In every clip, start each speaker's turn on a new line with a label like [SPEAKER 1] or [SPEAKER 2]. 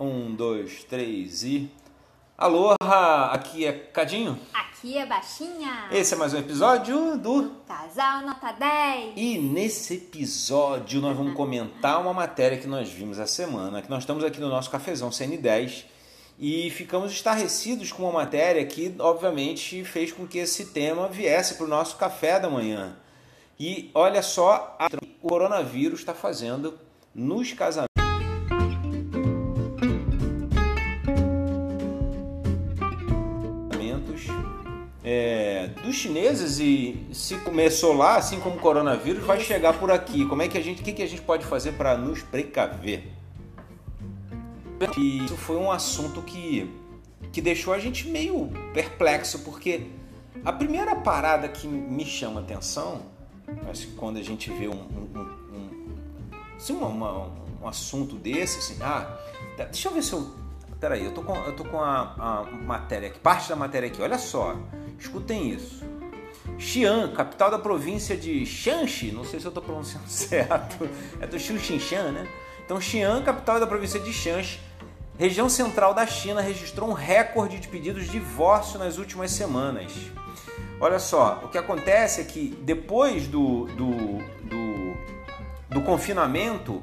[SPEAKER 1] Um, dois, três e. Aloha! Aqui é Cadinho.
[SPEAKER 2] Aqui é Baixinha.
[SPEAKER 1] Esse é mais um episódio do.
[SPEAKER 2] Casal Nota 10.
[SPEAKER 1] E nesse episódio nós vamos comentar uma matéria que nós vimos a semana, que nós estamos aqui no nosso cafezão CN10 e ficamos estarrecidos com uma matéria que, obviamente, fez com que esse tema viesse para o nosso café da manhã. E olha só a o coronavírus está fazendo nos casamentos. Chineses e se começou lá, assim como o coronavírus, vai chegar por aqui. Como é que a gente, o que, que a gente pode fazer para nos precaver? E isso foi um assunto que, que deixou a gente meio perplexo, porque a primeira parada que me chama atenção, acho que quando a gente vê um, um, um, assim, uma, uma, um assunto desse, assim, ah, deixa eu ver se eu. Peraí, eu tô com, eu tô com a, a matéria aqui, parte da matéria aqui, olha só. Escutem isso. Xi'an, capital da província de Shanxi, não sei se eu estou pronunciando certo, é do Xiuxinshan, né? Então, Xi'an, capital da província de Shanxi, região central da China, registrou um recorde de pedidos de divórcio nas últimas semanas. Olha só, o que acontece é que depois do, do, do, do confinamento,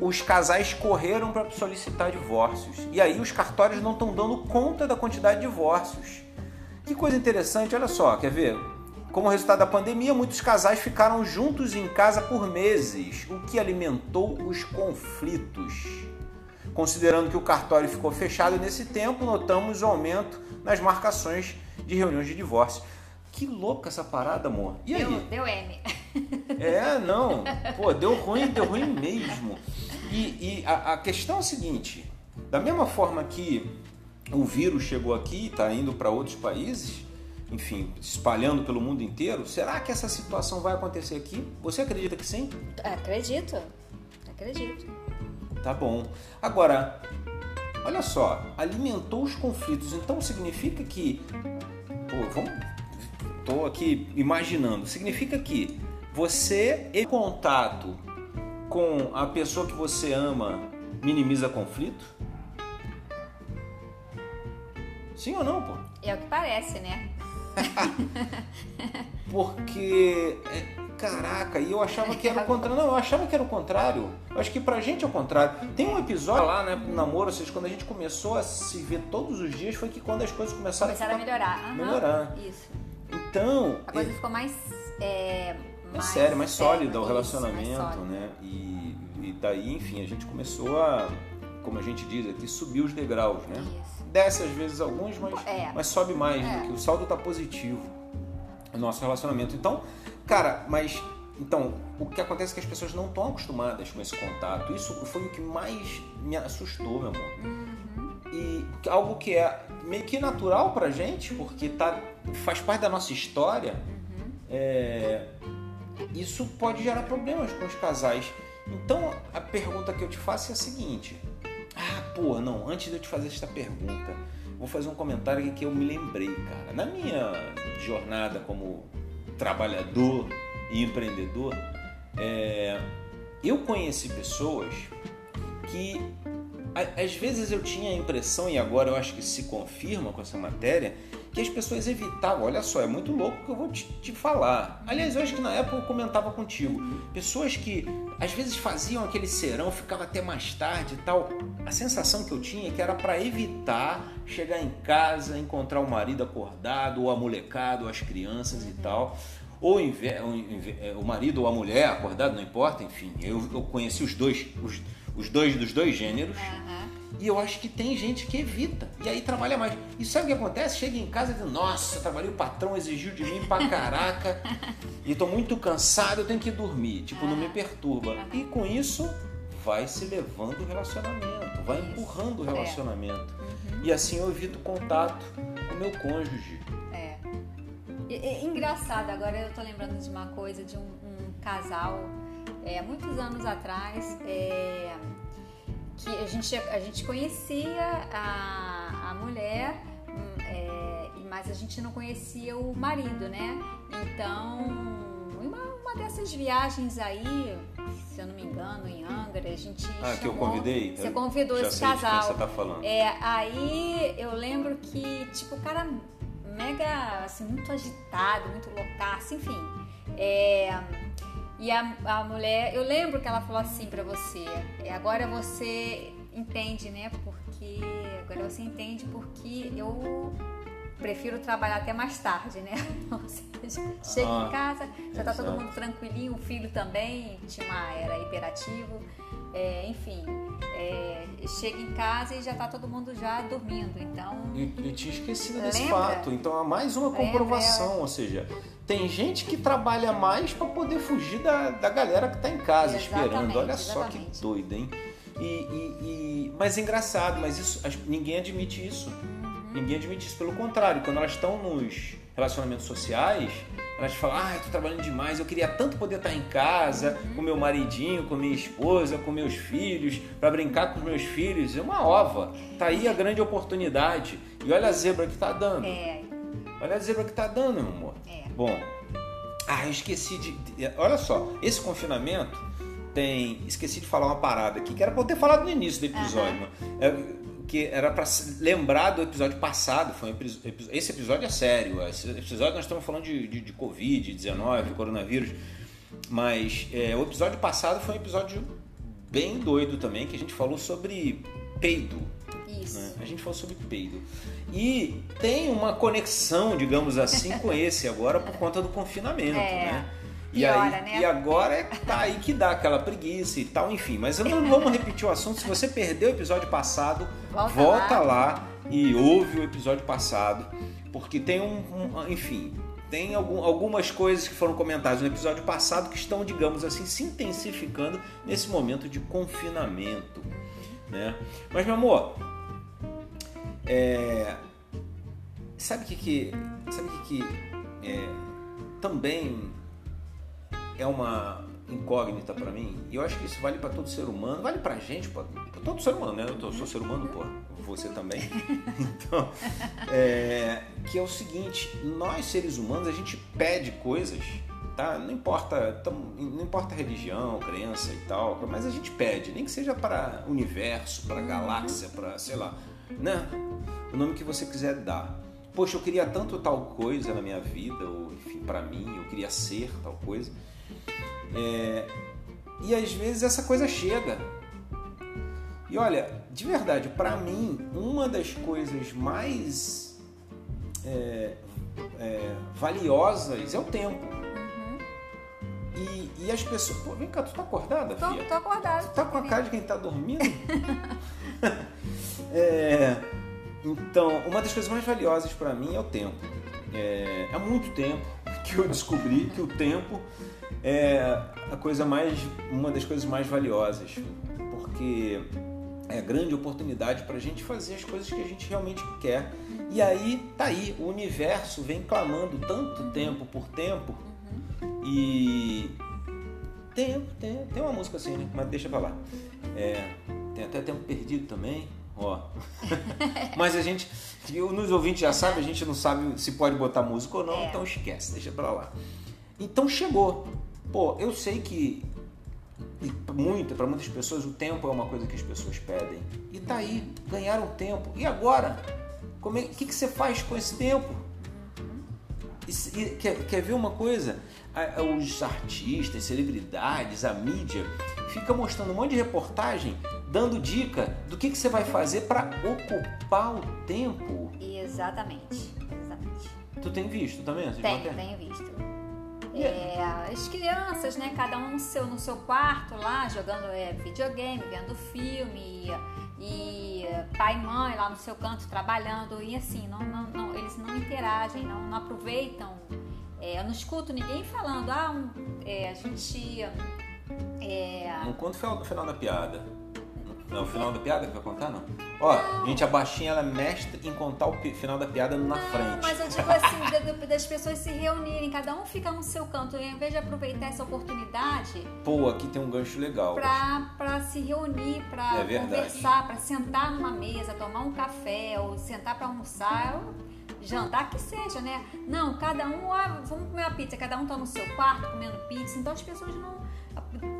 [SPEAKER 1] os casais correram para solicitar divórcios. E aí os cartórios não estão dando conta da quantidade de divórcios. Que coisa interessante, olha só, quer ver? Como resultado da pandemia, muitos casais ficaram juntos em casa por meses, o que alimentou os conflitos. Considerando que o cartório ficou fechado nesse tempo, notamos o aumento nas marcações de reuniões de divórcio. Que louca essa parada, amor. E aí?
[SPEAKER 2] Deu, deu M.
[SPEAKER 1] É, não. Pô, deu ruim, deu ruim mesmo. E, e a, a, questão é a seguinte: da mesma forma que o vírus chegou aqui, está indo para outros países, enfim, espalhando pelo mundo inteiro, será que essa situação vai acontecer aqui? Você acredita que sim?
[SPEAKER 2] Acredito. Acredito.
[SPEAKER 1] Tá bom. Agora, olha só, alimentou os conflitos, então significa que. Pô, vamos. Tô aqui imaginando. Significa que você, em contato com a pessoa que você ama, minimiza conflito? Sim ou não, pô?
[SPEAKER 2] É o que parece, né?
[SPEAKER 1] Porque, é, caraca, e eu achava que era o contrário. Não, eu achava que era o contrário. Eu acho que pra gente é o contrário. Tem um episódio lá, né, no namoro, ou seja, quando a gente começou a se ver todos os dias, foi que quando as coisas começaram,
[SPEAKER 2] começaram a, a melhorar. Uhum.
[SPEAKER 1] Melhorar.
[SPEAKER 2] Isso.
[SPEAKER 1] Então.
[SPEAKER 2] A coisa é, ficou mais. É,
[SPEAKER 1] mais sério, mais sólida o relacionamento, né? E, e daí, enfim, a gente começou a, como a gente diz aqui, subir os degraus, né?
[SPEAKER 2] Isso
[SPEAKER 1] desce às vezes alguns, mas,
[SPEAKER 2] é.
[SPEAKER 1] mas sobe mais,
[SPEAKER 2] é.
[SPEAKER 1] do que o saldo tá positivo no nosso relacionamento. Então, cara, mas então, o que acontece é que as pessoas não estão acostumadas com esse contato. Isso foi o que mais me assustou, meu amor.
[SPEAKER 2] Uhum.
[SPEAKER 1] E algo que é meio que natural pra gente, porque tá, faz parte da nossa história,
[SPEAKER 2] uhum.
[SPEAKER 1] é, isso pode gerar problemas com os casais. Então, a pergunta que eu te faço é a seguinte: pô, não, antes de eu te fazer esta pergunta, vou fazer um comentário aqui que eu me lembrei, cara. Na minha jornada como trabalhador e empreendedor, é, eu conheci pessoas que às vezes eu tinha a impressão, e agora eu acho que se confirma com essa matéria, que as pessoas evitavam. Olha só, é muito louco que eu vou te, te, falar. Aliás, eu acho que na época eu comentava contigo. Pessoas que às vezes faziam aquele serão, ficava até mais tarde e tal. A sensação que eu tinha é que era para evitar chegar em casa, encontrar o marido acordado, ou a molecada, ou as crianças e tal. Ou o marido ou a mulher acordado, não importa, enfim. Eu, eu conheci os dois, os, os dois dos dois gêneros.
[SPEAKER 2] Uhum.
[SPEAKER 1] E eu acho que tem gente que evita. E aí trabalha mais. E sabe o que acontece? Chega em casa e diz, nossa, trabalhei, o patrão exigiu de mim pra caraca. e tô muito cansado, eu tenho que dormir. Tipo, não me perturba. E com isso, vai se levando o relacionamento, vai empurrando o é. relacionamento.
[SPEAKER 2] É. Uhum.
[SPEAKER 1] E assim eu evito contato com meu cônjuge.
[SPEAKER 2] É. E, e, engraçado, agora eu tô lembrando de uma coisa, de um, um casal, é, muitos anos atrás, é, que a gente, a gente conhecia a, a mulher, é, mas a gente não conhecia o marido, né? Então, uma, uma dessas viagens aí, se eu não me engano, em Angra, a gente
[SPEAKER 1] Ah, que eu
[SPEAKER 2] chamou-
[SPEAKER 1] convidei?
[SPEAKER 2] Você
[SPEAKER 1] Eu
[SPEAKER 2] convidou
[SPEAKER 1] já
[SPEAKER 2] esse casal.
[SPEAKER 1] você tá falando.
[SPEAKER 2] É, aí eu lembro que, tipo, o cara mega, assim, muito agitado, muito loucaço, enfim. É, e a, a mulher, eu lembro que ela falou assim pra você, é, agora você entende, né, porque, agora você entende porque eu prefiro trabalhar até mais tarde, né? Ou seja, chega
[SPEAKER 1] Ah,
[SPEAKER 2] em casa, já tá todo mundo tranquilinho, o filho também, tinha uma, era hiperativo, é, enfim, é, chega em casa e já tá todo mundo já dormindo, então
[SPEAKER 1] Eu, eu tinha esquecido desse
[SPEAKER 2] Lembra?
[SPEAKER 1] fato. Então há mais uma
[SPEAKER 2] Lembra,
[SPEAKER 1] comprovação, ou seja, tem gente que trabalha mais para poder fugir da, da galera que tá em casa
[SPEAKER 2] Exatamente,
[SPEAKER 1] esperando. Olha só
[SPEAKER 2] exatamente.
[SPEAKER 1] que doido, hein? E, e- e- mas é engraçado, mas isso ninguém admite isso.
[SPEAKER 2] Uhum.
[SPEAKER 1] Ninguém admite isso. Pelo contrário, quando elas estão nos relacionamentos sociais, elas falam: Ah, eu tô trabalhando demais, eu queria tanto poder estar em casa
[SPEAKER 2] Uhum.
[SPEAKER 1] com meu maridinho, com minha esposa, com meus filhos, para brincar com os meus filhos. É uma ova. Tá aí a grande oportunidade. E olha a zebra que tá dando.
[SPEAKER 2] é,
[SPEAKER 1] Olha a zebra que tá dando, meu amor.
[SPEAKER 2] é.
[SPEAKER 1] Bom, ah, eu esqueci de. Olha só, esse confinamento tem. Esqueci de falar uma parada aqui, que era pra eu ter falado no início do episódio. mano. É, que era pra se lembrar do episódio passado. Foi um esse episódio é sério. Esse episódio nós estamos falando de, de, de Covid, 19, coronavírus. Mas é, o episódio passado foi um episódio bem doido também, que a gente falou sobre peido
[SPEAKER 2] Isso.
[SPEAKER 1] né? A gente falou sobre peido. E tem uma conexão, digamos assim, com esse agora por conta do confinamento,
[SPEAKER 2] É.
[SPEAKER 1] né? E,
[SPEAKER 2] Piora,
[SPEAKER 1] aí,
[SPEAKER 2] né?
[SPEAKER 1] e agora é tá aí que dá aquela preguiça e tal, enfim. Mas não vamos repetir o assunto. Se você perdeu o episódio passado,
[SPEAKER 2] Volta
[SPEAKER 1] volta,
[SPEAKER 2] lá.
[SPEAKER 1] lá. e ouve o episódio passado. Porque tem um. um- enfim, tem algum- algumas coisas que foram comentadas no episódio passado que estão, digamos assim, se intensificando nesse momento de confinamento. Né? Mas, meu amor, é, sabe o que, que sabe o que, que é, também é uma incógnita pra mim? E eu acho que isso vale pra todo ser humano, vale pra gente, pra todo ser humano, né? Eu tô- sou ser humano, pô, você também. Então, é, que é o seguinte: nós seres humanos a gente pede coisas. Tá? Não importa, não importa a religião, crença e tal, mas a gente pede, nem que seja para universo, para galáxia, para sei lá, né? O nome que você quiser dar. Poxa, eu queria tanto tal coisa na minha vida, ou enfim, para mim, eu queria ser tal coisa. É, e às vezes essa coisa chega. E olha, de verdade, para mim, uma das coisas mais é, é, valiosas é o tempo. E, e as pessoas. Pô, vem cá, tu tá acordada,
[SPEAKER 2] Tô,
[SPEAKER 1] filha?
[SPEAKER 2] tô acordada.
[SPEAKER 1] Tu tá com a cara de quem tá dormindo? É, então, uma das coisas mais valiosas para mim é o tempo. É, há muito tempo que eu descobri que o tempo é a coisa mais, uma das coisas mais valiosas, porque é a grande oportunidade para a gente fazer as coisas que a gente realmente quer. E aí, tá aí, o universo vem clamando tanto tempo por tempo e tem, tem, tem uma música assim, né? Mas deixa pra lá. É, tem até tempo perdido também. Ó. Mas a gente, nos ouvintes já sabe, a gente não sabe se pode botar música ou não,
[SPEAKER 2] É.
[SPEAKER 1] então esquece, deixa pra lá. Então chegou. Pô, eu sei que e muito, para muitas pessoas o tempo é uma coisa que as pessoas pedem. E tá aí, ganharam tempo. E agora? Como é, o que, que você faz com esse tempo? E e quer, quer ver uma coisa? Os artistas, celebridades, a mídia fica mostrando um monte de reportagem dando dica do que, que você vai fazer para ocupar o tempo.
[SPEAKER 2] Exatamente. Exatamente.
[SPEAKER 1] Tu tem visto também?
[SPEAKER 2] Tenho, tenho visto. É, as crianças, né? Cada um no seu, no seu quarto lá, jogando é, videogame, vendo filme, e, e pai e mãe lá no seu canto trabalhando, e assim, não, não, não- eles não interagem, não, não aproveitam. É, eu não escuto ninguém falando, ah, um, é, a gente. É,
[SPEAKER 1] Não conta o final, da piada. Não, o final da piada que vai contar, não? Ó, gente, a baixinha ela é mestre em contar o final da piada na
[SPEAKER 2] Não,
[SPEAKER 1] frente.
[SPEAKER 2] mas eu digo assim, da- da- das pessoas se reunirem, cada um fica no seu canto, e ao invés de aproveitar essa oportunidade
[SPEAKER 1] Pô, aqui tem um gancho legal.
[SPEAKER 2] pra, pra se reunir, pra
[SPEAKER 1] É
[SPEAKER 2] conversar, pra sentar numa mesa, tomar um café ou sentar pra almoçar, eu- jantar que seja, né? Não, cada um, ah, vamos comer uma pizza, cada um tá no seu quarto comendo pizza, então as pessoas não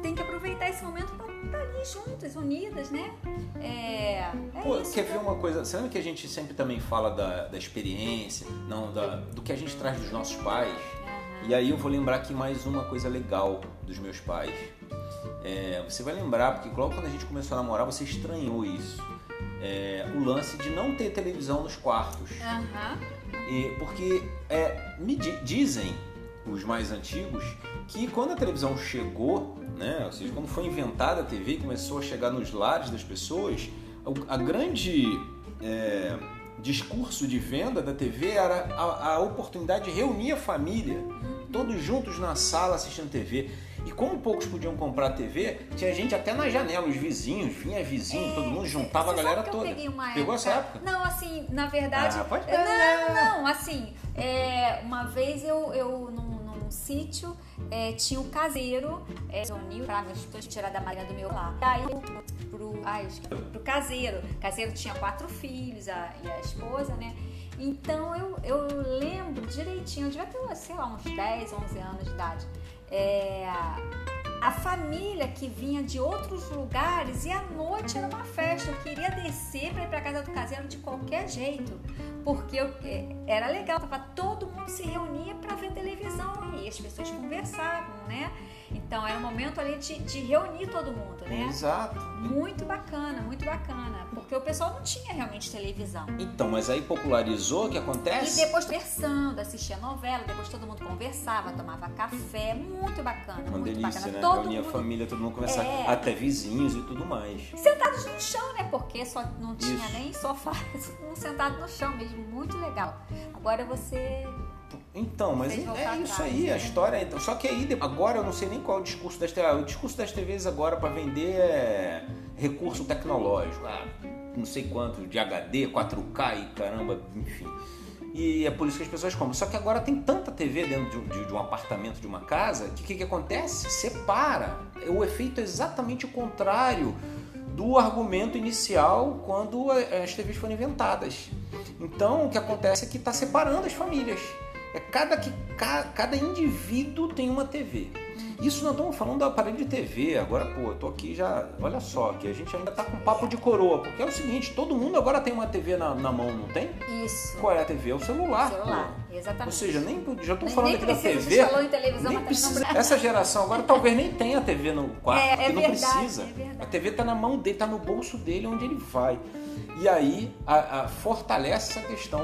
[SPEAKER 2] tem que aproveitar esse momento para tá ali juntas, unidas, né? É, é
[SPEAKER 1] Pô,
[SPEAKER 2] isso,
[SPEAKER 1] quer ver uma coisa? Você lembra que a gente sempre também fala da, da experiência, não da, do que a gente traz dos nossos pais? Uhum. E aí eu vou lembrar aqui mais uma coisa legal dos meus pais. É, você vai lembrar, porque logo quando a gente começou a namorar, você estranhou isso. É, o lance de não ter televisão nos quartos.
[SPEAKER 2] Uhum.
[SPEAKER 1] E, porque é, me dizem os mais antigos que quando a televisão chegou, né, ou seja, quando foi inventada a TV e começou a chegar nos lares das pessoas, a, a grande é, discurso de venda da TV era a, a oportunidade de reunir a família, todos juntos na sala assistindo TV. E como poucos podiam comprar TV, tinha gente até na janela, os vizinhos, vinha vizinho, é, todo mundo juntava a galera toda. Pegou essa época?
[SPEAKER 2] Não, assim, na verdade.
[SPEAKER 1] Ah, pode
[SPEAKER 2] não, não, assim, é, uma vez eu, eu num, sítio é, tinha o caseiro, é, reuniu pra me tirar da marinha do meu lar. E aí pro, ai, pro caseiro. O caseiro tinha quatro filhos a, e a esposa, né? Então eu, eu lembro direitinho, eu devia ter, sei lá, uns 10, 11 anos de idade é, a família que vinha de outros lugares e à noite era uma festa. Eu queria descer para ir para casa do caseiro de qualquer jeito, porque eu, é, era legal, tava todo se reunia para ver televisão e as pessoas conversavam, né? Então era um momento ali de, de reunir todo mundo, né?
[SPEAKER 1] Exato.
[SPEAKER 2] Muito bacana, muito bacana. Porque o pessoal não tinha realmente televisão.
[SPEAKER 1] Então, mas aí popularizou o que acontece?
[SPEAKER 2] E depois conversando, assistia novela, depois todo mundo conversava, tomava café. Muito bacana,
[SPEAKER 1] Uma
[SPEAKER 2] muito
[SPEAKER 1] delícia,
[SPEAKER 2] bacana.
[SPEAKER 1] né?
[SPEAKER 2] Todo
[SPEAKER 1] Reunia
[SPEAKER 2] mundo...
[SPEAKER 1] a família, todo mundo conversava.
[SPEAKER 2] É.
[SPEAKER 1] Até vizinhos e tudo mais.
[SPEAKER 2] Sentados no chão, né? Porque só não tinha
[SPEAKER 1] Isso.
[SPEAKER 2] nem sofá, um sentado no chão mesmo. Muito legal. Agora você
[SPEAKER 1] Então, mas é, é isso aí,
[SPEAKER 2] né?
[SPEAKER 1] a história é. Só que aí, agora eu não sei nem qual é o discurso das TVs. O discurso das TVs agora para vender é recurso tecnológico. Ah, não sei quanto, de HD, 4K e caramba, enfim. E é por isso que as pessoas compram. Só que agora tem tanta TV dentro de, de- de um apartamento, de uma casa, que o que, que acontece? Separa. O efeito é exatamente o contrário do argumento inicial quando as TVs foram inventadas. Então o que acontece é que está separando as famílias. É cada, que, ca- cada indivíduo tem uma TV. Isso nós estamos falando do aparelho de TV. Agora, pô, eu tô aqui já. Olha só, que a gente ainda tá com papo de coroa. Porque é o seguinte: todo mundo agora tem uma TV na, na mão, não tem?
[SPEAKER 2] Isso.
[SPEAKER 1] Qual é a TV? É o celular.
[SPEAKER 2] celular,
[SPEAKER 1] pô.
[SPEAKER 2] exatamente.
[SPEAKER 1] Ou seja, nem já tô
[SPEAKER 2] Nem-
[SPEAKER 1] falando
[SPEAKER 2] nem
[SPEAKER 1] aqui da TV.
[SPEAKER 2] em televisão,
[SPEAKER 1] nem precisa. Essa geração agora talvez nem tenha TV no quarto,
[SPEAKER 2] É, é
[SPEAKER 1] porque não
[SPEAKER 2] verdade,
[SPEAKER 1] precisa.
[SPEAKER 2] é.
[SPEAKER 1] A TV tá na mão dele, tá no bolso dele, onde ele vai. E aí a- a- fortalece essa questão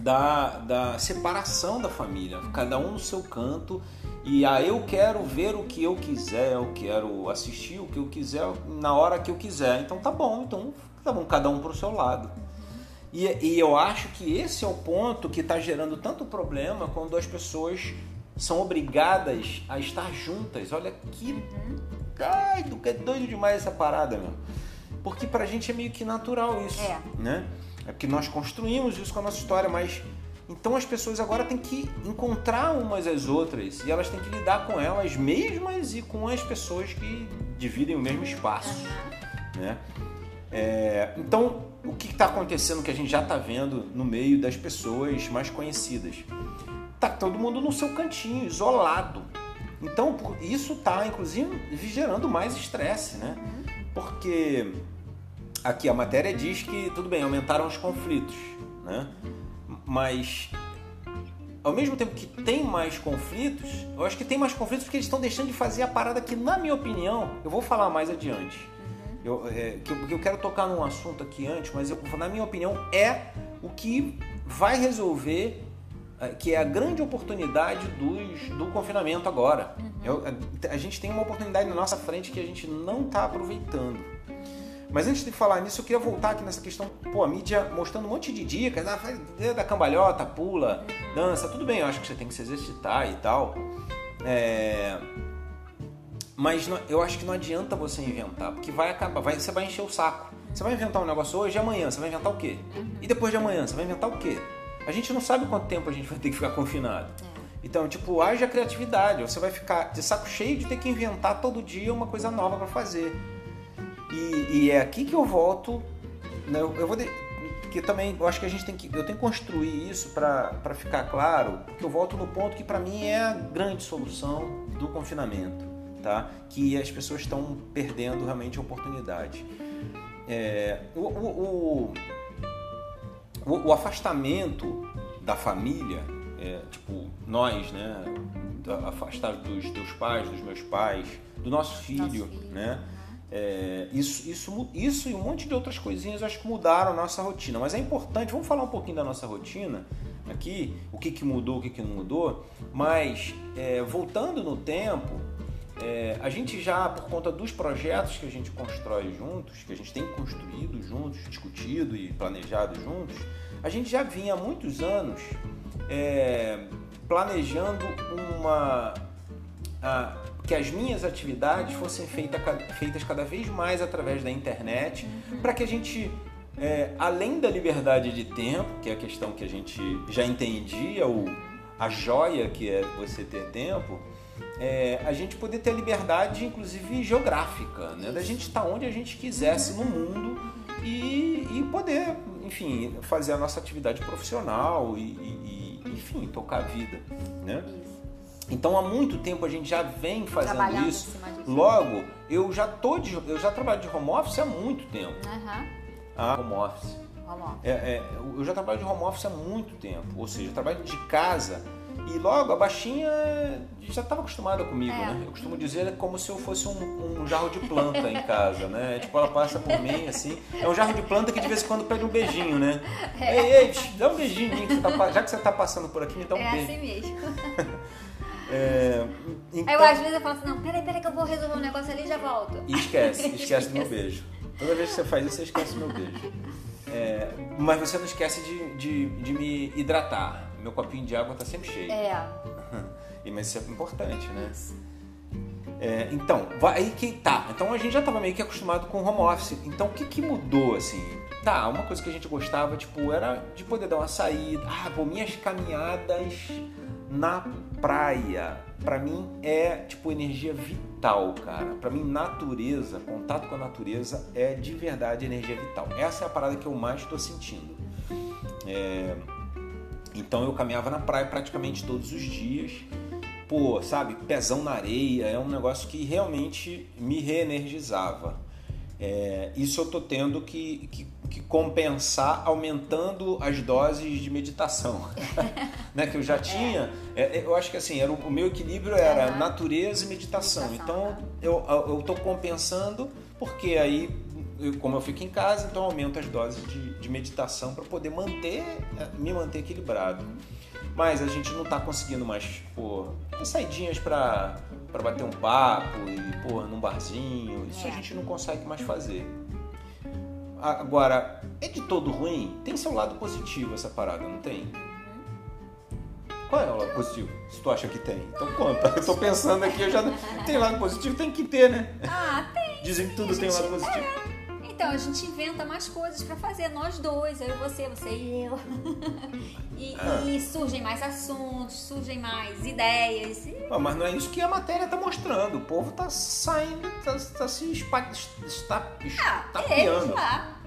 [SPEAKER 1] da, da separação da família, cada um no seu canto. E ah, eu quero ver o que eu quiser, eu quero assistir o que eu quiser na hora que eu quiser. Então tá bom, então tá bom, cada um pro seu lado. E, e eu acho que esse é o ponto que está gerando tanto problema quando as pessoas são obrigadas a estar juntas. Olha que. Ai, do que é doido demais essa parada, meu. Porque pra gente é meio que natural isso.
[SPEAKER 2] É.
[SPEAKER 1] Né? É porque nós construímos isso com a nossa história, mas. Então as pessoas agora têm que encontrar umas às outras e elas têm que lidar com elas mesmas e com as pessoas que dividem o mesmo espaço. Né? É, então, o que está acontecendo que a gente já está vendo no meio das pessoas mais conhecidas? Tá todo mundo no seu cantinho, isolado. Então, isso está, inclusive, gerando mais estresse, né? Porque aqui a matéria diz que, tudo bem, aumentaram os conflitos, né? Mas, ao mesmo tempo que tem mais conflitos, eu acho que tem mais conflitos porque eles estão deixando de fazer a parada que, na minha opinião, eu vou falar mais adiante. Eu, é, que eu, que eu quero tocar num assunto aqui antes, mas eu, na minha opinião é o que vai resolver, é, que é a grande oportunidade dos, do confinamento agora. Eu- a, a gente tem uma oportunidade na nossa frente que a gente não está aproveitando. Mas antes de falar nisso, eu queria voltar aqui nessa questão, pô, a mídia mostrando um monte de dicas, ah, faz da cambalhota, pula, dança, tudo bem, eu acho que você tem que se exercitar e tal. É, mas não- eu acho que não adianta você inventar, porque vai acabar, vai, você vai encher o saco. Você vai inventar um negócio hoje e amanhã, você vai inventar o quê? E depois de amanhã, você vai inventar o quê? A gente não sabe quanto tempo a gente vai ter que ficar confinado. Então, tipo, haja criatividade. Você vai ficar de saco cheio de ter que inventar todo dia uma coisa nova para fazer. E, e é aqui que eu volto. né, Eu, eu vou de- porque também eu acho que a gente tem que eu tenho que construir isso para ficar claro, porque eu volto no ponto que para mim é a grande solução do confinamento, tá? Que as pessoas estão perdendo realmente a oportunidade. É, o, o, o, o, afastamento da família, é, tipo nós, né, afastados dos teus pais, dos meus pais, do nosso filho, nosso filho. né? É, isso, isso, isso e um monte de outras coisinhas acho que mudaram a nossa rotina. Mas é importante, vamos falar um pouquinho da nossa rotina aqui, o que, que mudou, o que, que não mudou. Mas é, voltando no tempo, é, a gente já, por conta dos projetos que a gente constrói juntos, que a gente tem construído juntos, discutido e planejado juntos, a gente já vinha há muitos anos é, planejando uma. A, que as minhas atividades fossem feita, feitas cada vez mais através da internet, uhum. para que a gente, é, além da liberdade de tempo, que é a questão que a gente já entendia, a joia que é você ter tempo, é, a gente poder ter a liberdade, inclusive geográfica, né? da gente estar onde a gente quisesse no mundo e, e poder, enfim, fazer a nossa atividade profissional e, e, e enfim, tocar a vida. Né? Então há muito tempo a gente já vem fazendo isso. Logo, eu já tô de, eu já trabalho de home office há muito tempo. Uhum. Ah, home office. Home office. É, é, eu já trabalho de home office há muito tempo. Ou seja, eu trabalho de casa e logo a baixinha já estava acostumada comigo, é. né? Eu costumo dizer como se eu fosse um, um jarro de planta em casa, né? Tipo, ela passa por mim, assim. É um jarro de planta que de vez em quando pede um beijinho, né? É. Ei, ei, dá um beijinho tá, já que você está passando por aqui, me dá um
[SPEAKER 2] é
[SPEAKER 1] beijo.
[SPEAKER 2] É assim mesmo.
[SPEAKER 1] É,
[SPEAKER 2] então... Eu às vezes eu falo assim, não, peraí, peraí que eu vou resolver um negócio ali e já volto.
[SPEAKER 1] E esquece, esquece do meu beijo. Toda vez que você faz isso, você esquece do meu beijo. É, mas você não esquece de, de, de, me hidratar. Meu copinho de água tá sempre cheio.
[SPEAKER 2] É.
[SPEAKER 1] e, mas isso é importante, né? É, então, aí que tá. Então a gente já tava meio que acostumado com home office. Então o que, que mudou, assim? Tá, uma coisa que a gente gostava, tipo, era de poder dar uma saída. Ah, pô, minhas caminhadas na praia, para mim é tipo energia vital, cara. Para mim natureza, contato com a natureza é de verdade energia vital. Essa é a parada que eu mais estou sentindo. É... Então eu caminhava na praia praticamente todos os dias. Pô, sabe, pezão na areia é um negócio que realmente me reenergizava. É, isso eu tô tendo que, que, que, compensar aumentando as doses de meditação, né? Que eu já é. tinha. É. eu acho que assim, era, o meu equilíbrio era uhum. natureza e meditação. meditação então eu, eu tô compensando porque aí, eu, como eu fico em casa, então aumento as doses de, de meditação para poder manter, me manter equilibrado. Mas a gente não está conseguindo mais, pô, saidinhas para para bater um papo e, pô, num barzinho. Isso é. a gente não consegue mais fazer. Agora, é de todo ruim? Tem seu lado positivo essa parada, não tem? Qual é o lado positivo? Se tu acha que tem. Então conta. Eu tô pensando aqui, eu já. Tem lado positivo? Tem que ter, né?
[SPEAKER 2] Ah, tem.
[SPEAKER 1] Dizem que tudo tem lado positivo.
[SPEAKER 2] É. Então, a gente inventa mais coisas para fazer, nós dois, eu e você, você e eu. e, ah. e, surgem mais assuntos, surgem mais ideias. E...
[SPEAKER 1] mas não é isso que a matéria tá mostrando. O povo tá saindo, tá, tá se espa, está, está ah,
[SPEAKER 2] eles lá.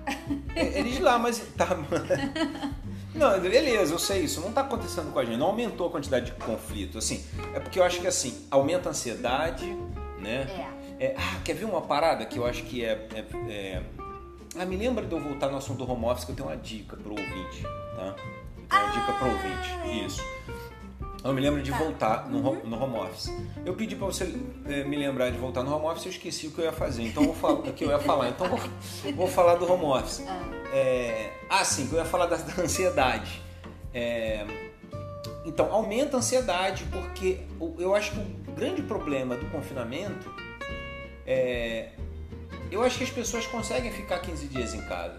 [SPEAKER 1] É, eles lá, mas tá. Não, beleza, eu sei isso. Não está acontecendo com a gente. Não aumentou a quantidade de conflito. Assim, é porque eu acho que assim, aumenta a ansiedade, né?
[SPEAKER 2] É.
[SPEAKER 1] é ah, quer ver uma parada que eu acho que é, é, é ah, me lembra de eu voltar no assunto do home office que eu tenho uma dica pro ouvinte, tá? Eu tenho uma ah, dica pro ouvinte, é. isso. Eu me lembro de tá. voltar no, uhum. no home office. Eu pedi para você é, me lembrar de voltar no home office, eu esqueci o que eu ia fazer. Então vou falar o que eu ia falar. Então vou, vou falar do home office. Ah, é, ah sim, eu ia falar da, da ansiedade. É, então aumenta a ansiedade porque eu acho que o grande problema do confinamento é eu acho que as pessoas conseguem ficar 15 dias em casa.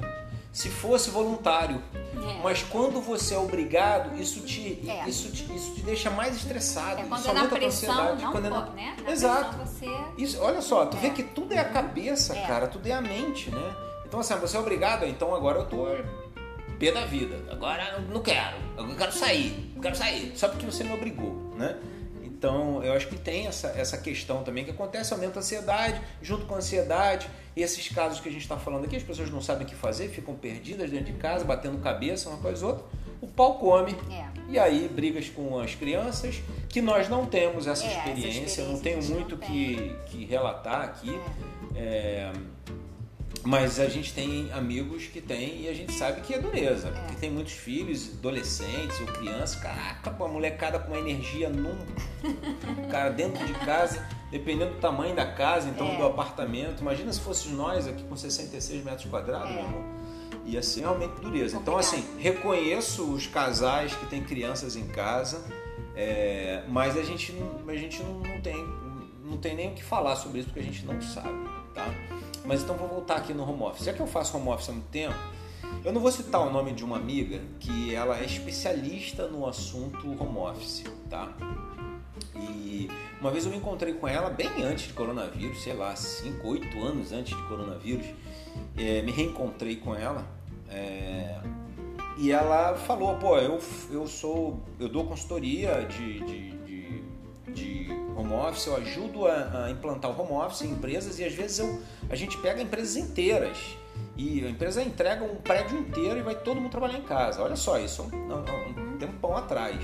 [SPEAKER 1] Se fosse voluntário. É. Mas quando você é obrigado, isso te, é. isso te, isso te deixa mais estressado. É,
[SPEAKER 2] quando
[SPEAKER 1] isso
[SPEAKER 2] é na pressão, não
[SPEAKER 1] quando
[SPEAKER 2] é na... né?
[SPEAKER 1] Na Exato. Você... Isso, olha só, tu vê é. que tudo é a cabeça, é. cara, tudo é a mente, né? Então assim, você é obrigado, então agora eu tô pé da vida. Agora eu não quero, eu quero sair, eu quero sair. Só porque você me obrigou, né? Então, eu acho que tem essa, essa questão também que acontece, aumenta a ansiedade, junto com a ansiedade, e esses casos que a gente está falando aqui, as pessoas não sabem o que fazer, ficam perdidas dentro de casa, batendo cabeça, uma coisa ou outra. O pau come.
[SPEAKER 2] É.
[SPEAKER 1] E aí, brigas com as crianças, que nós não temos essa,
[SPEAKER 2] É, essa
[SPEAKER 1] experiência,
[SPEAKER 2] experiência
[SPEAKER 1] não tenho
[SPEAKER 2] não
[SPEAKER 1] muito
[SPEAKER 2] tem.
[SPEAKER 1] que, que relatar aqui. É, mas a gente tem amigos que tem e a gente sabe que é dureza. Porque tem muitos filhos, adolescentes ou crianças, caraca, pô, a molecada com uma energia num. Cara, dentro de casa, dependendo do tamanho da casa, então
[SPEAKER 2] É.
[SPEAKER 1] do apartamento. Imagina se fossemos nós aqui com 66 metros quadrados,
[SPEAKER 2] É.
[SPEAKER 1] meu irmão. Ia ser realmente dureza. Então, assim, reconheço os casais que têm crianças em casa, é, mas a gente, não, a gente não, não tem, não tem nem o que falar sobre isso porque a gente não sabe, tá? Mas então vou voltar aqui no home office. Já que eu faço home office há muito tempo, eu não vou citar o nome de uma amiga que ela é especialista no assunto home office, tá? E uma vez eu me encontrei com ela bem antes de coronavírus, sei lá, 5, 8 anos antes de coronavírus. É, me reencontrei com ela é, e ela falou, pô, eu, eu sou. eu dou consultoria de, de, de, de home office, eu ajudo a, a implantar o home office em empresas e às vezes eu, a gente pega empresas inteiras. E a empresa entrega um prédio inteiro e vai todo mundo trabalhar em casa. Olha só, isso há um, um tempão atrás.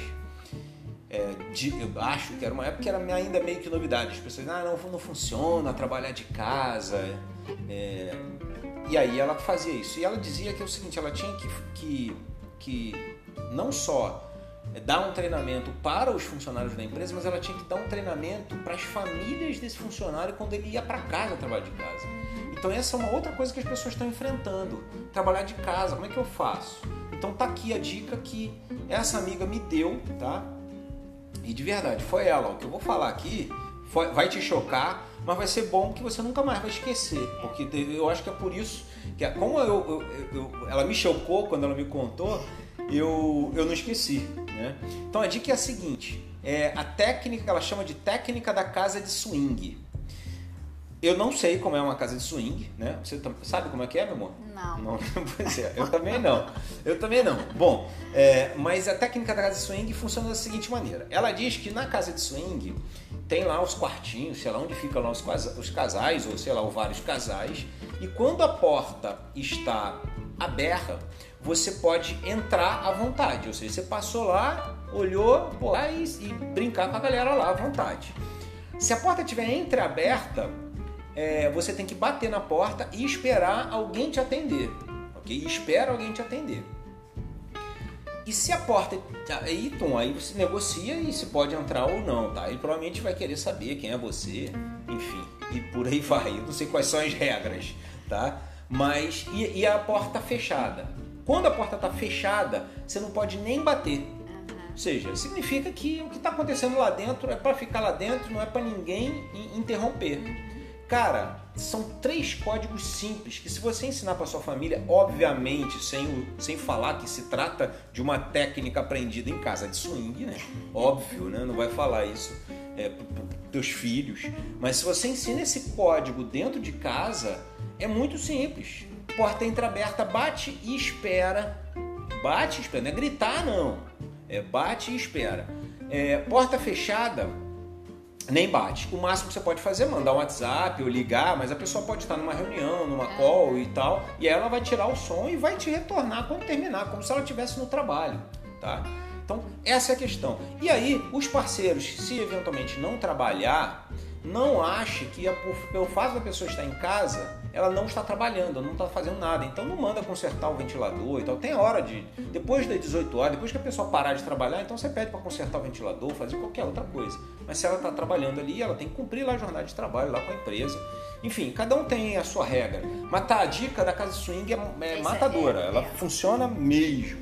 [SPEAKER 1] É, de- eu acho que era uma época que era ainda meio que novidade. As pessoas, ah, não, não funciona trabalhar de casa. É, e aí ela fazia isso. E ela dizia que é o seguinte, ela tinha que, que, que não só dar um treinamento para os funcionários da empresa, mas ela tinha que dar um treinamento para as famílias desse funcionário quando ele ia para casa trabalhar de casa. Então essa é uma outra coisa que as pessoas estão enfrentando. Trabalhar de casa, como é que eu faço? Então tá aqui a dica que essa amiga me deu, tá? E de verdade, foi ela. O que eu vou falar aqui foi- vai te chocar, mas vai ser bom que você nunca mais vai esquecer. Porque eu acho que é por isso que, como eu- eu- eu- ela me chocou quando ela me contou, eu, eu não esqueci. Né? Então a dica é a seguinte: é a técnica que ela chama de técnica da casa de swing. Eu não sei como é uma casa de swing, né? Você sabe como é que é, meu amor?
[SPEAKER 2] Não.
[SPEAKER 1] Não, pois é, eu também não. Eu também não. Bom, é, mas a técnica da casa de swing funciona da seguinte maneira. Ela diz que na casa de swing tem lá os quartinhos, sei lá onde ficam lá os, os casais, ou sei lá, ou vários casais, e quando a porta está aberta, você pode entrar à vontade. Ou seja, você passou lá, olhou, pô, e, e brincar com a galera lá à vontade. Se a porta estiver entreaberta, é, você tem que bater na porta e esperar alguém te atender, ok? Espera alguém te atender. E se a porta. Aí, Tom, aí você negocia e se pode entrar ou não, tá? Ele provavelmente vai querer saber quem é você, enfim, e por aí vai. Eu não sei quais são as regras, tá? Mas. E, e a porta fechada? Quando a porta está fechada, você não pode nem bater. Ou seja, significa que o que está acontecendo lá dentro é para ficar lá dentro, não é para ninguém in- interromper. Cara, são três códigos simples que se você ensinar para sua família, obviamente, sem, sem falar que se trata de uma técnica aprendida em casa de swing, né? Óbvio, né? Não vai falar isso é, para teus filhos. Mas se você ensina esse código dentro de casa, é muito simples. Porta entreaberta, bate e espera. Bate e espera, não é gritar não. É bate e espera. É, porta fechada, nem bate. O máximo que você pode fazer é mandar um WhatsApp ou ligar, mas a pessoa pode estar numa reunião, numa call e tal, e aí ela vai tirar o som e vai te retornar quando terminar, como se ela estivesse no trabalho, tá? Então, essa é a questão. E aí, os parceiros, se eventualmente não trabalhar, não ache que é por, pelo fato da pessoa estar em casa, ela não está trabalhando, não está fazendo nada. Então não manda consertar o ventilador e tal. Tem hora de. Depois das 18 horas, depois que a pessoa parar de trabalhar, então você pede para consertar o ventilador, fazer qualquer outra coisa. Mas se ela está trabalhando ali, ela tem que cumprir lá a jornada de trabalho lá com a empresa. Enfim, cada um tem a sua regra. Mas tá, a dica da casa swing é, é matadora.
[SPEAKER 2] é-
[SPEAKER 1] ela
[SPEAKER 2] é.
[SPEAKER 1] funciona mesmo,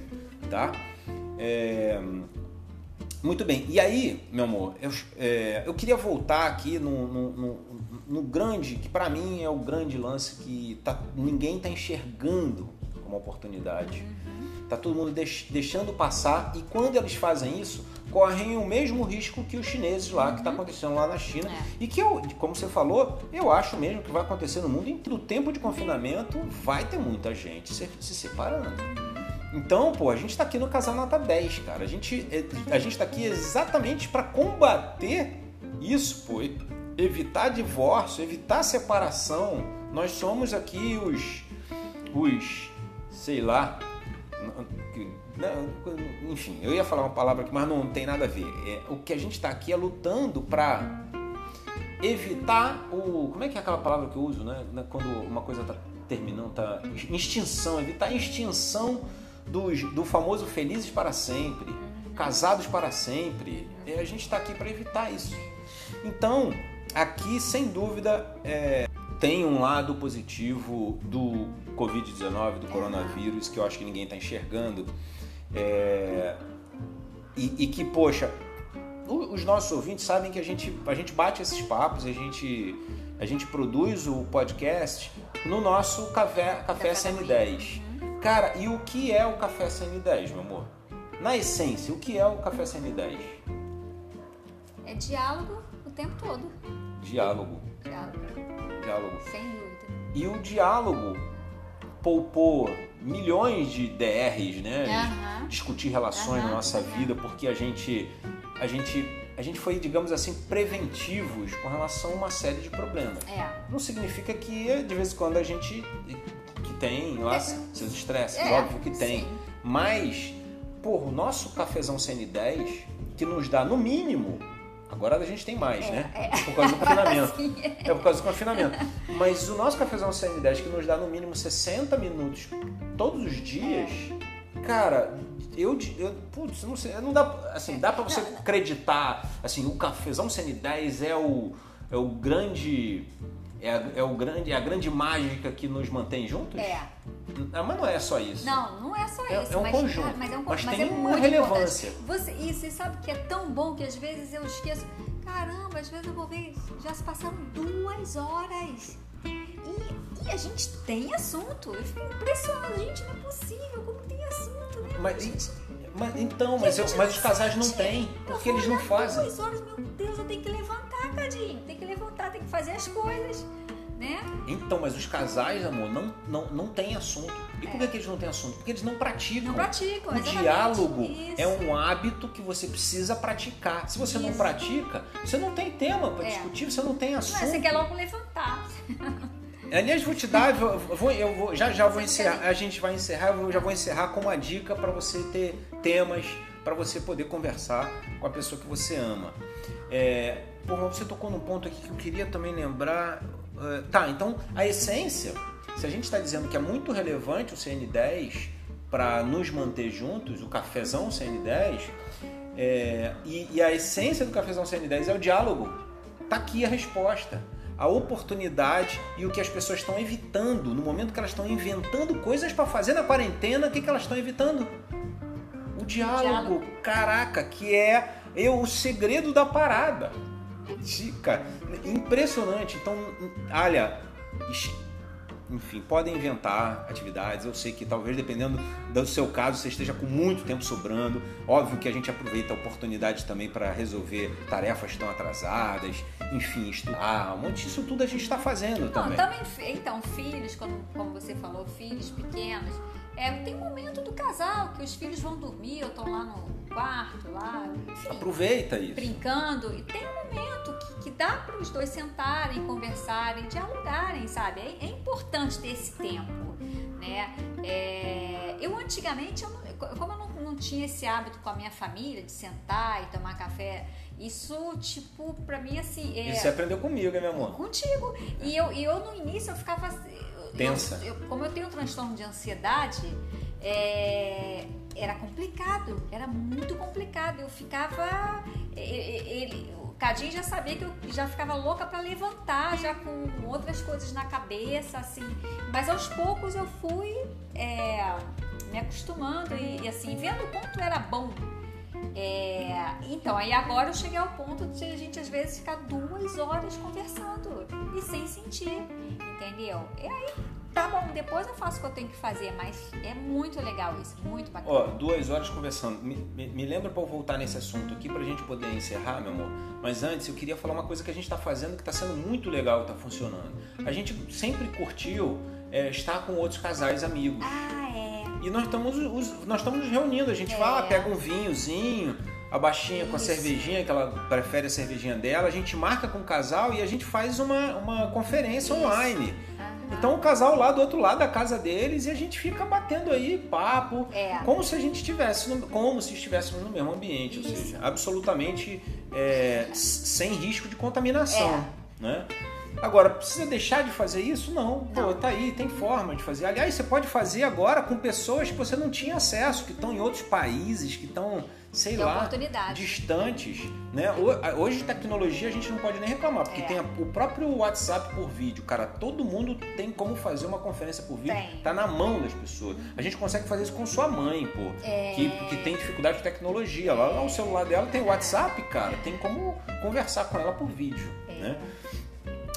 [SPEAKER 1] tá? É, muito bem. E aí, meu amor, eu, é, eu queria voltar aqui no, no, no- no grande, que para mim é o grande lance que tá, ninguém tá enxergando como oportunidade. Tá todo mundo deix- deixando passar e quando eles fazem isso, correm o mesmo risco que os chineses lá, que está acontecendo lá na China.
[SPEAKER 2] É.
[SPEAKER 1] E que, eu, como você falou, eu acho mesmo que vai acontecer no mundo. Entre o tempo de confinamento, vai ter muita gente se, se separando. Então, pô, a gente tá aqui no Casal Nota 10, cara. A gente, é, a gente tá aqui exatamente para combater isso, pô. Evitar divórcio, evitar separação. Nós somos aqui os. os. sei lá. Enfim, eu ia falar uma palavra aqui, mas não tem nada a ver. É, o que a gente está aqui é lutando para evitar o. Como é que é aquela palavra que eu uso, né? Quando uma coisa está terminando, tá. Extinção, evitar a extinção dos, do famoso felizes para sempre, casados para sempre. E a gente está aqui para evitar isso. Então, aqui, sem dúvida, é, tem um lado positivo do Covid-19, do coronavírus, que eu acho que ninguém está enxergando. É, e, e, que, poxa, os nossos ouvintes sabem que a gente, a gente bate esses papos, a gente, a gente produz o podcast no nosso Café, Café SN10. Cara, e o que é o Café SN10, meu amor? Na essência, o que é o Café SN10?
[SPEAKER 2] É diálogo o tempo todo.
[SPEAKER 1] Diálogo.
[SPEAKER 2] Diálogo.
[SPEAKER 1] Diálogo.
[SPEAKER 2] Sem dúvida.
[SPEAKER 1] E o diálogo poupou milhões de DRs, né?
[SPEAKER 2] Uhum.
[SPEAKER 1] Discutir relações uhum. na nossa vida, porque a gente, a gente, a gente foi, digamos assim, preventivos com relação a uma série de problemas.
[SPEAKER 2] É.
[SPEAKER 1] Não significa que de vez em quando a gente tem lá é. seus estresses, é. óbvio que tem. Sim. Mas, porra, o nosso cafezão CN10, que nos dá no mínimo Agora a gente tem mais, é, né? É. Por causa do confinamento. é por causa do confinamento. Mas o nosso cafezão CN10, que nos dá no mínimo 60 minutos todos os dias, cara, eu, eu putz, não sei, não dá, assim, dá para você acreditar, assim, o cafezão CN10 é o, é o grande é, a, é, o grande, é a grande mágica que nos mantém juntos?
[SPEAKER 2] É.
[SPEAKER 1] Ah, mas não é só isso.
[SPEAKER 2] Não, não é só
[SPEAKER 1] é,
[SPEAKER 2] isso.
[SPEAKER 1] É um
[SPEAKER 2] mas,
[SPEAKER 1] conjunto.
[SPEAKER 2] Mas, é um,
[SPEAKER 1] mas,
[SPEAKER 2] mas
[SPEAKER 1] tem
[SPEAKER 2] é
[SPEAKER 1] uma relevância.
[SPEAKER 2] Você, e você sabe que é tão bom que às vezes eu esqueço. Caramba, às vezes eu vou ver, já se passaram duas horas. E, e a gente tem assunto. Eu fico impressionado. Gente, não é possível. Como tem assunto, né?
[SPEAKER 1] Mas, gente, mas então, mas, eu, mas os casais não têm. Porque eles não fazem.
[SPEAKER 2] Meu Deus, eu tenho que levantar, Cadinho. Tem que levantar, tem que fazer as coisas né?
[SPEAKER 1] Então, mas os casais, amor, não, não, não tem assunto. E por é. que eles não têm assunto? Porque eles não praticam.
[SPEAKER 2] Não praticam,
[SPEAKER 1] O diálogo Isso. é um hábito que você precisa praticar. Se você Isso. não pratica, você não tem tema para é. discutir, você não tem assunto. Mas
[SPEAKER 2] você quer logo levantar.
[SPEAKER 1] Aliás, vou te dar, eu vou, eu vou, já já vou encerrar, a gente vai encerrar, eu já vou encerrar com uma dica para você ter temas para você poder conversar com a pessoa que você ama. É, porra, você tocou num ponto aqui que eu queria também lembrar. Uh, tá, então a essência, se a gente está dizendo que é muito relevante o CN10 para nos manter juntos, o cafezão CN10, é, e, e, a essência do cafezão CN10 é o diálogo. Tá aqui a resposta. A oportunidade e o que as pessoas estão evitando no momento que elas estão inventando coisas para fazer na quarentena, o que, que elas estão evitando? O diálogo. diálogo. Caraca, que é eu, o segredo da parada. Cara, impressionante. Então, olha, enfim, podem inventar atividades. Eu sei que talvez dependendo do seu caso você esteja com muito tempo sobrando. Óbvio que a gente aproveita a oportunidade também para resolver tarefas estão atrasadas, enfim, estudar. Um monte disso tudo a gente está fazendo também.
[SPEAKER 2] também. Então, filhos, como, como você falou, filhos pequenos. É, tem momento do casal que os filhos vão dormir, ou estão lá no quarto, lá, enfim,
[SPEAKER 1] Aproveita isso.
[SPEAKER 2] Brincando. E tem um momento dá para os dois sentarem, conversarem, dialogarem, sabe? É, é importante ter esse tempo, né? É, eu antigamente, eu como eu não, não, tinha esse hábito com a minha família de sentar e tomar café, isso, tipo, pra mim, assim... É,
[SPEAKER 1] isso você aprendeu comigo, né, meu amor?
[SPEAKER 2] Contigo. E eu, e eu no início, eu ficava...
[SPEAKER 1] Tensa.
[SPEAKER 2] Eu, eu, como eu tenho um transtorno de ansiedade, é, era complicado, era muito complicado. Eu ficava. Ele, o Cadinho já sabia que eu já ficava louca para levantar, já com outras coisas na cabeça, assim. Mas aos poucos eu fui é, me acostumando e, e, assim, vendo o quanto era bom. É, então, aí agora eu cheguei ao ponto de a gente às vezes ficar duas horas conversando e sem sentir, entendeu? E aí tá bom, depois eu faço o que eu tenho que fazer, mas é muito legal isso, muito bacana.
[SPEAKER 1] Ó, duas horas conversando. Me, me, me lembra para eu voltar nesse assunto aqui pra gente poder encerrar, meu amor. Mas antes eu queria falar uma coisa que a gente tá fazendo que tá sendo muito legal tá funcionando. A gente sempre curtiu é, estar com outros casais amigos.
[SPEAKER 2] Ah, é.
[SPEAKER 1] e nós estamos, nós estamos nos reunindo. A gente
[SPEAKER 2] É.
[SPEAKER 1] vai lá, pega um vinhozinho, a baixinha com a
[SPEAKER 2] Isso.
[SPEAKER 1] cervejinha, que ela prefere a cervejinha dela, a gente marca com o casal e a gente faz uma, uma conferência
[SPEAKER 2] Isso.
[SPEAKER 1] online. Então o casal lá do outro lado da casa deles e a gente fica batendo aí papo,
[SPEAKER 2] É.
[SPEAKER 1] como se a gente estivesse no, como se estivéssemos no mesmo ambiente, ou
[SPEAKER 2] Isso.
[SPEAKER 1] seja, absolutamente é, sem risco de contaminação, né? Agora, precisa deixar de fazer isso? Não. Pô, tá aí, tem forma de fazer. Aliás, você pode fazer agora com pessoas que você não tinha acesso, que estão em outros países, que estão, sei lá, distantes, né? Ho- Hoje tecnologia a gente não pode nem reclamar, porque
[SPEAKER 2] É.
[SPEAKER 1] tem o próprio WhatsApp por vídeo, cara, todo mundo tem como fazer uma conferência por vídeo,
[SPEAKER 2] Tem.
[SPEAKER 1] tá na mão das pessoas. A gente consegue fazer isso com sua mãe, pô,
[SPEAKER 2] É.
[SPEAKER 1] que, que tem dificuldade de tecnologia. Lá, lá o celular dela tem WhatsApp, cara, tem como conversar com ela por vídeo,
[SPEAKER 2] É.
[SPEAKER 1] né?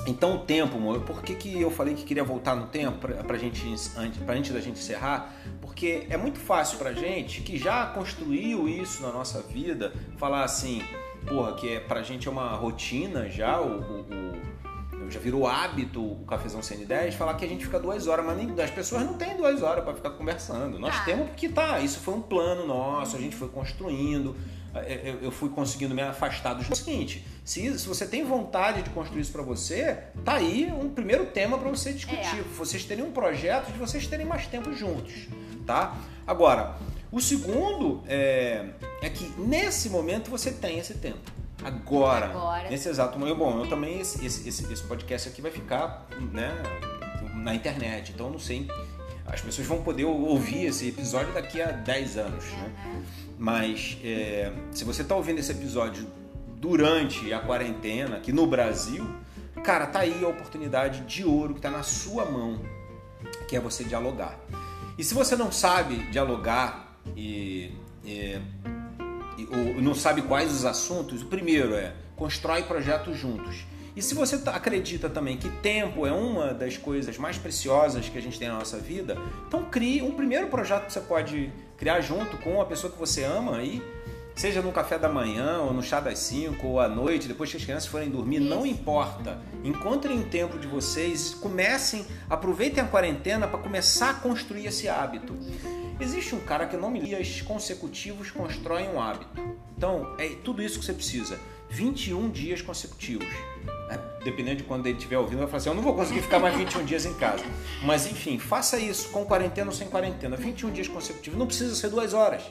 [SPEAKER 1] Então o tempo, amor, por que, que eu falei que queria voltar no tempo pra, pra gente, antes, pra antes da gente encerrar? Porque é muito fácil pra gente que já construiu isso na nossa vida, falar assim, porra, que é, pra gente é uma rotina já, o, o- o- já virou hábito o cafezão CN10, falar que a gente fica duas horas, mas nem, as pessoas não têm duas horas pra ficar conversando. Nós
[SPEAKER 2] Ah.
[SPEAKER 1] temos porque tá, isso foi um plano nosso, a gente foi construindo, eu, eu fui conseguindo me afastar dos. É o seguinte, se, se você tem vontade de construir isso pra você, tá aí um primeiro tema pra você discutir.
[SPEAKER 2] É.
[SPEAKER 1] Vocês terem um projeto de vocês terem mais tempo juntos, tá? Agora, o segundo é, é que nesse momento você tem esse tempo. Agora,
[SPEAKER 2] Agora.
[SPEAKER 1] nesse exato momento, bom, eu também esse, esse, esse, esse podcast aqui vai ficar, né, na internet, então eu não sei, as pessoas vão poder ouvir esse episódio daqui a 10 anos, né? Mas é, se você está ouvindo esse episódio durante a quarentena aqui no Brasil, cara, tá aí a oportunidade de ouro que está na sua mão, que é você dialogar. E se você não sabe dialogar e, e- e- ou não sabe quais os assuntos, o primeiro é constrói projetos juntos. E se você tá- acredita também que tempo é uma das coisas mais preciosas que a gente tem na nossa vida, então crie um primeiro projeto que você pode criar junto com a pessoa que você ama aí, seja no café da manhã, ou no chá das 5, ou à noite, depois que as crianças forem dormir, não
[SPEAKER 2] Isso.
[SPEAKER 1] importa. Encontrem um tempo de vocês, comecem, aproveitem a quarentena para começar a construir esse hábito. Existe um cara que não me dias consecutivos constroem um hábito. Então, é tudo isso que você precisa. 21 dias consecutivos. Dependendo de quando ele estiver ouvindo, vai falar assim: eu não vou conseguir ficar mais 21 dias em casa. Mas enfim, faça isso com quarentena ou sem quarentena. 21 dias consecutivos. Não precisa ser duas horas.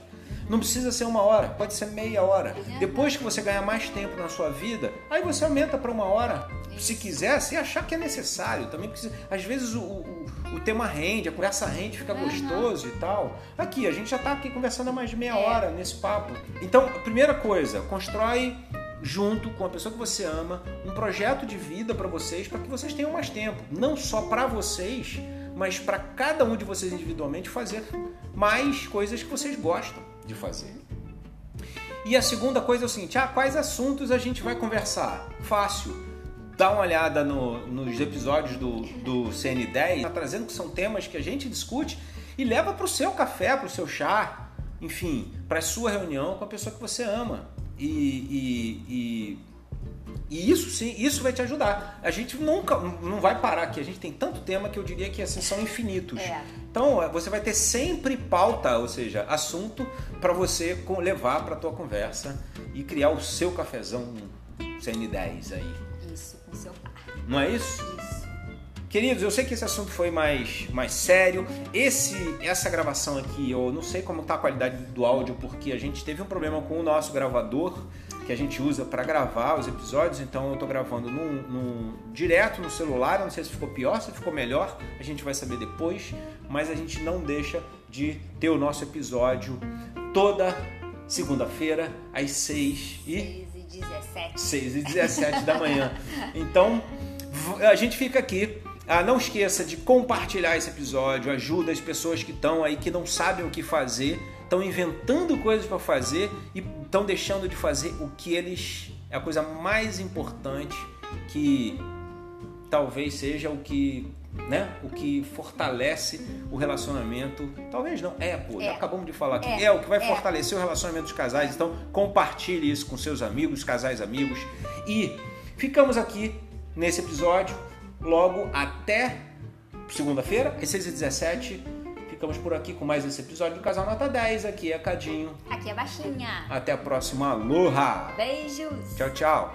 [SPEAKER 1] Não precisa ser uma hora, pode ser meia hora. Depois que você ganhar mais tempo na sua vida, aí você aumenta para uma hora. Se quiser, se achar que é necessário. Também precisa. Às vezes o, o, o tema rende, a conversa rende, fica gostoso e tal. Aqui, a gente já está aqui conversando há mais de meia
[SPEAKER 2] É.
[SPEAKER 1] hora nesse papo. Então, primeira coisa, constrói junto com a pessoa que você ama um projeto de vida para vocês, para que vocês tenham mais tempo, não só para vocês, mas para cada um de vocês individualmente fazer mais coisas que vocês gostam de fazer. E a segunda coisa é o seguinte: ah, quais assuntos a gente vai conversar? Fácil. Dá uma olhada no- nos episódios do, do CN10, tá trazendo que são temas que a gente discute e leva para o seu café, para o seu chá, enfim, para a sua reunião com a pessoa que você ama. E, e- e- e isso sim, isso vai te ajudar. A gente nunca não vai parar aqui. A gente tem tanto tema que eu diria que assim são infinitos.
[SPEAKER 2] É.
[SPEAKER 1] Então é, você vai ter sempre pauta, ou seja, assunto para você levar para tua conversa e criar o seu cafezão CN10 aí.
[SPEAKER 2] Isso, com seu par.
[SPEAKER 1] Não é isso? Queridos, eu sei que esse assunto foi mais, mais sério. Esse, essa gravação aqui, eu não sei como tá a qualidade do áudio, porque a gente teve um problema com o nosso gravador que a gente usa para gravar os episódios, então eu tô gravando num, num- direto no celular. Eu não sei se ficou pior, se ficou melhor, a gente vai saber depois, mas a gente não deixa de ter o nosso episódio toda segunda-feira às 6 e
[SPEAKER 2] 6 e 17.
[SPEAKER 1] 6 e 17 da manhã. Então, a gente fica aqui. Ah, não esqueça de compartilhar esse episódio. Ajuda as pessoas que estão aí, que não sabem o que fazer, estão inventando coisas para fazer e estão deixando de fazer o que eles. É a coisa mais importante que talvez seja o que. Né? O que fortalece o relacionamento. Talvez não. É, pô, já
[SPEAKER 2] É.
[SPEAKER 1] acabamos de falar aqui. É,
[SPEAKER 2] É,
[SPEAKER 1] o que vai
[SPEAKER 2] é.
[SPEAKER 1] fortalecer o relacionamento dos casais. Então, compartilhe isso com seus amigos, casais amigos. E ficamos aqui nesse episódio. Logo até segunda-feira, às 6h17. Ficamos por aqui com mais esse episódio do Casal Nota 10. Aqui é Cadinho.
[SPEAKER 2] Aqui é baixinha.
[SPEAKER 1] Até a próxima. Aloha!
[SPEAKER 2] Beijos.
[SPEAKER 1] Tchau, tchau.